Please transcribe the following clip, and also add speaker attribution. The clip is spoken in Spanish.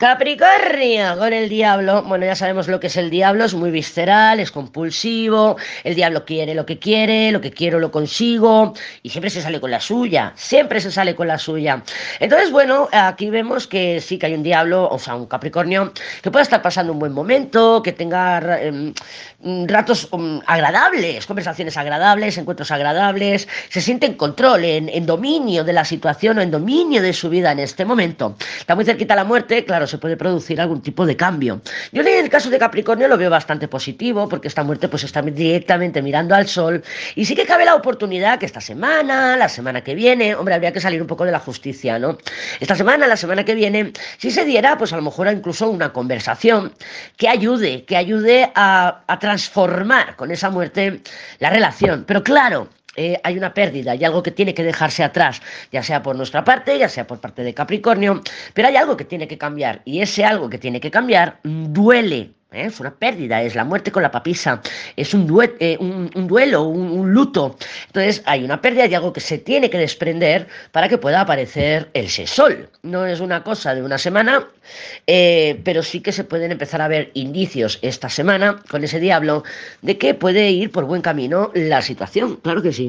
Speaker 1: Capricornio con el diablo. Bueno, ya sabemos lo que es el diablo, es muy visceral, es compulsivo. El diablo quiere lo que quiere, lo que quiero lo consigo y siempre se sale con la suya, siempre se sale con la suya. Entonces, bueno, aquí vemos que sí que hay un diablo, o sea, un Capricornio, que pueda estar pasando un buen momento, que tenga em, ratos um, agradables, conversaciones agradables, encuentros agradables, se siente en control, en, en dominio de la situación o en dominio de su vida en este momento. Está muy cerquita la muerte, claro se puede producir algún tipo de cambio. Yo en el caso de Capricornio lo veo bastante positivo porque esta muerte pues está directamente mirando al sol y sí que cabe la oportunidad que esta semana, la semana que viene, hombre, habría que salir un poco de la justicia, ¿no? Esta semana, la semana que viene, si se diera pues a lo mejor incluso una conversación que ayude, que ayude a, a transformar con esa muerte la relación. Pero claro, eh, hay una pérdida, hay algo que tiene que dejarse atrás, ya sea por nuestra parte, ya sea por parte de Capricornio, pero hay algo que tiene que cambiar y ese algo que tiene que cambiar duele, ¿eh? es una pérdida, es la muerte con la papisa, es un, eh, un, duelo, un, luto. Entonces hay una pérdida y algo que se tiene que desprender para que pueda aparecer el sol. No es una cosa de una semana, eh, pero sí que se pueden empezar a ver indicios esta semana con ese diablo de que puede ir por buen camino la situación, claro que sí.